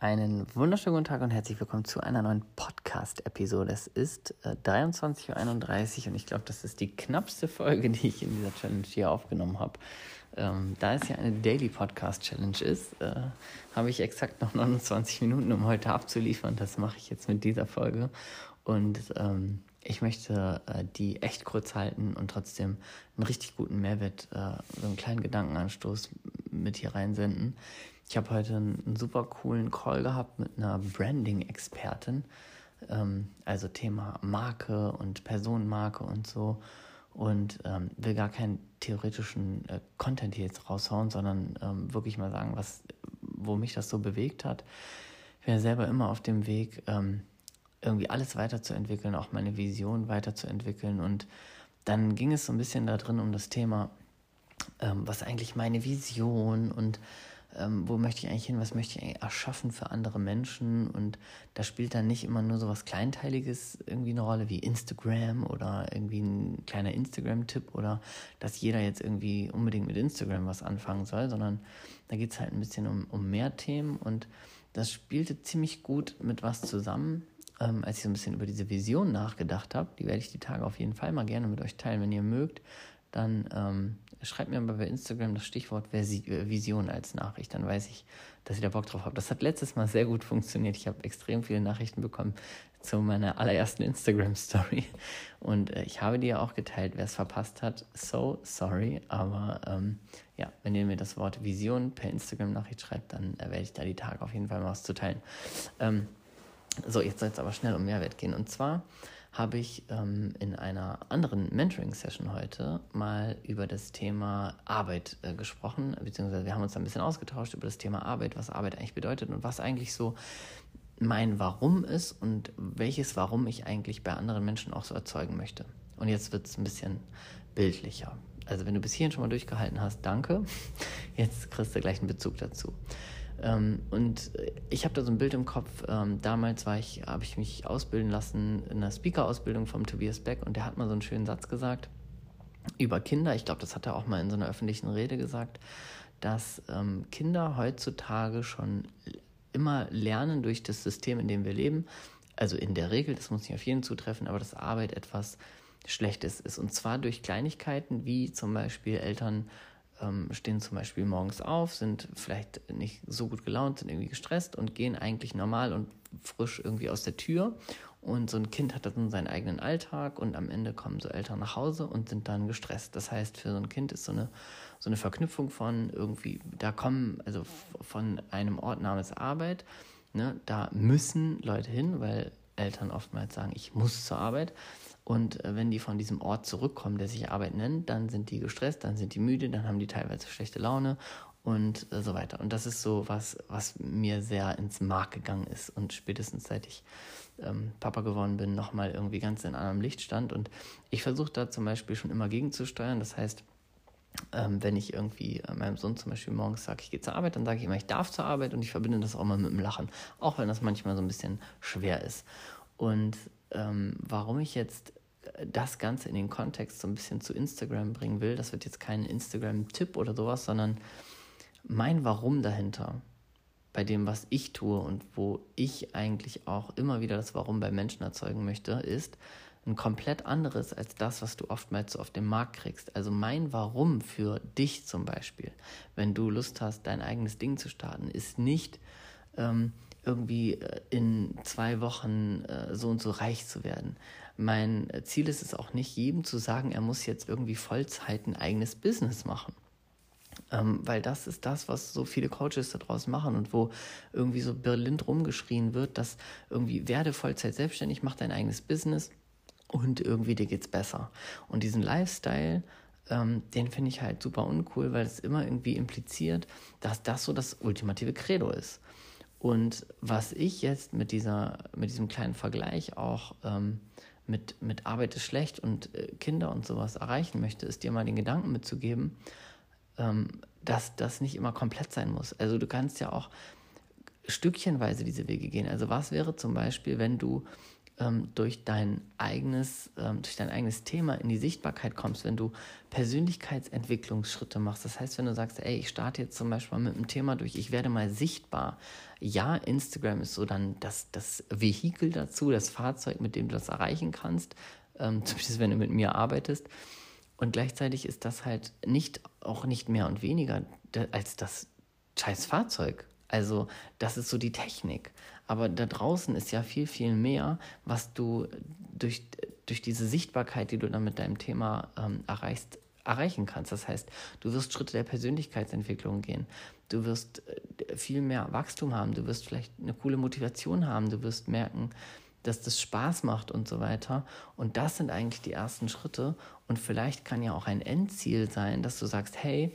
Einen wunderschönen guten Tag und herzlich willkommen zu einer neuen Podcast-Episode. Es ist äh, 23.31 Uhr und ich glaube, das ist die knappste Folge, die ich in dieser Challenge hier aufgenommen habe. Ähm, da es ja eine Daily Podcast Challenge ist, äh, habe ich exakt noch 29 Minuten, um heute abzuliefern. Das mache ich jetzt mit dieser Folge. Und ähm, ich möchte äh, die echt kurz halten und trotzdem einen richtig guten Mehrwert, äh, so einen kleinen Gedankenanstoß mit hier reinsenden. Ich habe heute einen, super coolen Call gehabt mit einer Branding-Expertin, ähm, also Thema Marke und Personenmarke und so. Und ähm, will gar keinen theoretischen äh, Content hier jetzt raushauen, sondern ähm, wirklich mal sagen, was, wo mich das so bewegt hat. Ich bin ja selber immer auf dem Weg, ähm, irgendwie alles weiterzuentwickeln, auch meine Vision weiterzuentwickeln. Und dann ging es so ein bisschen da drin um das Thema, ähm, was eigentlich meine Vision und ähm, wo möchte ich eigentlich hin, was möchte ich eigentlich erschaffen für andere Menschen. Und da spielt dann nicht immer nur so was Kleinteiliges irgendwie eine Rolle wie Instagram oder irgendwie ein kleiner Instagram-Tipp oder dass jeder jetzt irgendwie unbedingt mit Instagram was anfangen soll, sondern da geht es halt ein bisschen um, um mehr Themen und das spielte ziemlich gut mit was zusammen. Ähm, als ich so ein bisschen über diese Vision nachgedacht habe, die werde ich die Tage auf jeden Fall mal gerne mit euch teilen, wenn ihr mögt, dann ähm, schreibt mir mal bei Instagram das Stichwort Vision als Nachricht. Dann weiß ich, dass ihr da Bock drauf habt. Das hat letztes Mal sehr gut funktioniert. Ich habe extrem viele Nachrichten bekommen zu meiner allerersten Instagram-Story. Und äh, ich habe die ja auch geteilt. Wer es verpasst hat, so sorry. Aber ähm, ja, wenn ihr mir das Wort Vision per Instagram-Nachricht schreibt, dann äh, werde ich da die Tage auf jeden Fall mal was zu teilen. Ähm, so, jetzt soll es aber schnell um Mehrwert gehen. Und zwar habe ich ähm, in einer anderen Mentoring-Session heute mal über das Thema Arbeit äh, gesprochen, beziehungsweise wir haben uns ein bisschen ausgetauscht über das Thema Arbeit, was Arbeit eigentlich bedeutet und was eigentlich so mein Warum ist und welches Warum ich eigentlich bei anderen Menschen auch so erzeugen möchte. Und jetzt wird es ein bisschen bildlicher. Also wenn du bis hierhin schon mal durchgehalten hast, danke. Jetzt kriegst du gleich einen Bezug dazu. Ähm, und ich habe da so ein Bild im Kopf. Ähm, damals ich, habe ich mich ausbilden lassen in einer Speaker-Ausbildung vom Tobias Beck und der hat mal so einen schönen Satz gesagt über Kinder. Ich glaube, das hat er auch mal in so einer öffentlichen Rede gesagt, dass ähm, Kinder heutzutage schon immer lernen durch das System, in dem wir leben. Also in der Regel, das muss nicht auf jeden zutreffen, aber dass Arbeit etwas Schlechtes ist. Und zwar durch Kleinigkeiten wie zum Beispiel Eltern ähm, stehen zum Beispiel morgens auf, sind vielleicht nicht so gut gelaunt, sind irgendwie gestresst und gehen eigentlich normal und frisch irgendwie aus der Tür. Und so ein Kind hat dann seinen eigenen Alltag und am Ende kommen so Eltern nach Hause und sind dann gestresst. Das heißt, für so ein Kind ist so eine, so eine Verknüpfung von irgendwie, da kommen, also von einem Ort namens Arbeit, ne, da müssen Leute hin, weil Eltern oftmals sagen, ich muss zur Arbeit. Und äh, wenn die von diesem Ort zurückkommen, der sich Arbeit nennt, dann sind die gestresst, dann sind die müde, dann haben die teilweise schlechte Laune und äh, so weiter. Und das ist so was, was mir sehr ins Mark gegangen ist und spätestens seit ich ähm, Papa geworden bin, nochmal irgendwie ganz in einem Licht stand. Und ich versuche da zum Beispiel schon immer gegenzusteuern. Das heißt, ähm, wenn ich irgendwie äh, meinem Sohn zum Beispiel morgens sage, ich gehe zur Arbeit, dann sage ich immer, ich darf zur Arbeit und ich verbinde das auch mal mit dem Lachen, auch wenn das manchmal so ein bisschen schwer ist. Und ähm, warum ich jetzt das Ganze in den Kontext so ein bisschen zu Instagram bringen will, das wird jetzt kein Instagram-Tipp oder sowas, sondern mein Warum dahinter, bei dem, was ich tue und wo ich eigentlich auch immer wieder das Warum bei Menschen erzeugen möchte, ist ein komplett anderes als das, was du oftmals so auf dem Markt kriegst. Also mein Warum für dich zum Beispiel, wenn du Lust hast, dein eigenes Ding zu starten, ist nicht ähm, irgendwie äh, in zwei Wochen äh, so und so reich zu werden. Mein Ziel ist es auch nicht, jedem zu sagen, er muss jetzt irgendwie Vollzeit ein eigenes Business machen. Ähm, weil das ist das, was so viele Coaches da draußen machen und wo irgendwie so Berlin rumgeschrien wird, dass irgendwie werde Vollzeit selbstständig, mach dein eigenes Business und irgendwie dir geht's besser. Und diesen Lifestyle, ähm, den finde ich halt super uncool, weil es immer irgendwie impliziert, dass das so das ultimative Credo ist. Und was ich jetzt mit, dieser, mit diesem kleinen Vergleich auch ähm, mit, mit Arbeit ist schlecht und äh, Kinder und sowas erreichen möchte, ist dir mal den Gedanken mitzugeben, ähm, dass das nicht immer komplett sein muss. Also du kannst ja auch stückchenweise diese Wege gehen. Also was wäre zum Beispiel, wenn du ähm, durch dein eigenes, ähm, durch dein eigenes Thema in die Sichtbarkeit kommst, wenn du Persönlichkeitsentwicklungsschritte machst. Das heißt, wenn du sagst, ey, ich starte jetzt zum Beispiel mit einem Thema durch, ich werde mal sichtbar. Ja, Instagram ist so dann das, das Vehikel dazu, das Fahrzeug, mit dem du das erreichen kannst, ähm, zumindest wenn du mit mir arbeitest. Und gleichzeitig ist das halt nicht, auch nicht mehr und weniger als das scheiß Fahrzeug. Also das ist so die Technik. Aber da draußen ist ja viel, viel mehr, was du durch, durch diese Sichtbarkeit, die du dann mit deinem Thema ähm, erreichst, erreichen kannst. Das heißt, du wirst Schritte der Persönlichkeitsentwicklung gehen. Du wirst äh, viel mehr Wachstum haben. Du wirst vielleicht eine coole Motivation haben. Du wirst merken, dass das Spaß macht und so weiter. Und das sind eigentlich die ersten Schritte. Und vielleicht kann ja auch ein Endziel sein, dass du sagst, hey,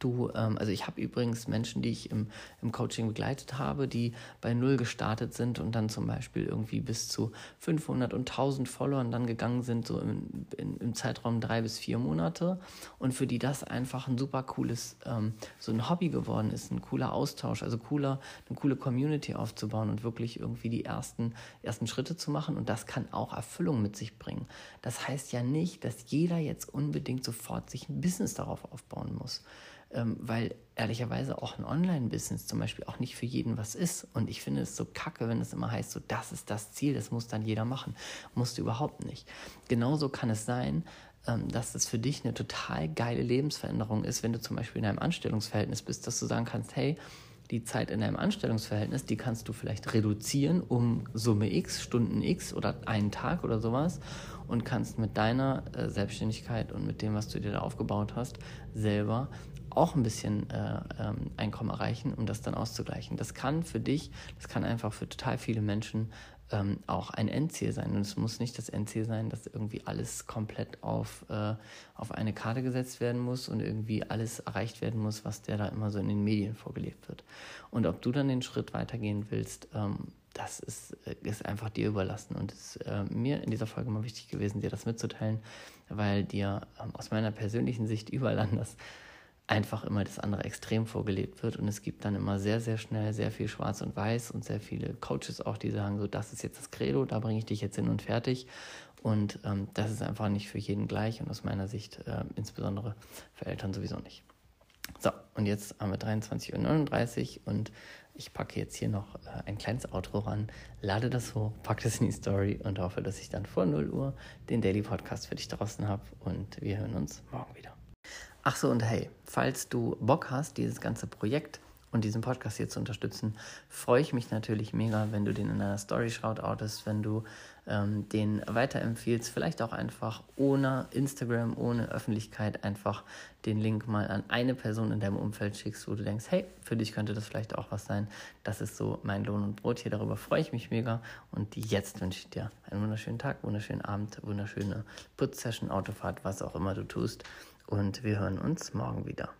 Du, ähm, also ich habe übrigens Menschen, die ich im, im Coaching begleitet habe, die bei Null gestartet sind und dann zum Beispiel irgendwie bis zu 500 und 1000 Followern dann gegangen sind, so im, in, im Zeitraum drei bis vier Monate. Und für die das einfach ein super cooles, ähm, so ein Hobby geworden ist, ein cooler Austausch, also cooler, eine coole Community aufzubauen und wirklich irgendwie die ersten, ersten Schritte zu machen. Und das kann auch Erfüllung mit sich bringen. Das heißt ja nicht, dass jeder jetzt unbedingt sofort sich ein Business darauf aufbauen muss ähm, weil ehrlicherweise auch ein Online-Business zum Beispiel auch nicht für jeden was ist. Und ich finde es so kacke, wenn es immer heißt, so das ist das Ziel, das muss dann jeder machen. Musst du überhaupt nicht. Genauso kann es sein, ähm, dass es für dich eine total geile Lebensveränderung ist, wenn du zum Beispiel in einem Anstellungsverhältnis bist, dass du sagen kannst, hey, die Zeit in einem Anstellungsverhältnis, die kannst du vielleicht reduzieren um Summe X, Stunden X oder einen Tag oder sowas und kannst mit deiner äh, Selbstständigkeit und mit dem, was du dir da aufgebaut hast, selber auch ein bisschen äh, ähm, Einkommen erreichen, um das dann auszugleichen. Das kann für dich, das kann einfach für total viele Menschen ähm, auch ein Endziel sein. Und es muss nicht das Endziel sein, dass irgendwie alles komplett auf, äh, auf eine Karte gesetzt werden muss und irgendwie alles erreicht werden muss, was der da immer so in den Medien vorgelebt wird. Und ob du dann den Schritt weitergehen willst, ähm, das ist, äh, ist einfach dir überlassen. Und es ist äh, mir in dieser Folge mal wichtig gewesen, dir das mitzuteilen, weil dir ähm, aus meiner persönlichen Sicht überall anders einfach immer das andere Extrem vorgelebt wird und es gibt dann immer sehr, sehr schnell sehr viel Schwarz und Weiß und sehr viele Coaches auch, die sagen so, das ist jetzt das Credo, da bringe ich dich jetzt hin und fertig und ähm, das ist einfach nicht für jeden gleich und aus meiner Sicht äh, insbesondere für Eltern sowieso nicht. So, und jetzt haben wir 23.39 Uhr und ich packe jetzt hier noch äh, ein kleines Outro ran, lade das hoch, packe das in die Story und hoffe, dass ich dann vor 0 Uhr den Daily Podcast für dich draußen habe und wir hören uns morgen wieder. Ach so, und hey, falls du Bock hast, dieses ganze Projekt und diesen Podcast hier zu unterstützen, freue ich mich natürlich mega, wenn du den in einer Story shoutoutest, wenn du ähm, den weiterempfiehlst, vielleicht auch einfach ohne Instagram, ohne Öffentlichkeit, einfach den Link mal an eine Person in deinem Umfeld schickst, wo du denkst, hey, für dich könnte das vielleicht auch was sein. Das ist so mein Lohn und Brot hier, darüber freue ich mich mega. Und jetzt wünsche ich dir einen wunderschönen Tag, wunderschönen Abend, wunderschöne Putzsession, Autofahrt, was auch immer du tust und wir hören uns morgen wieder.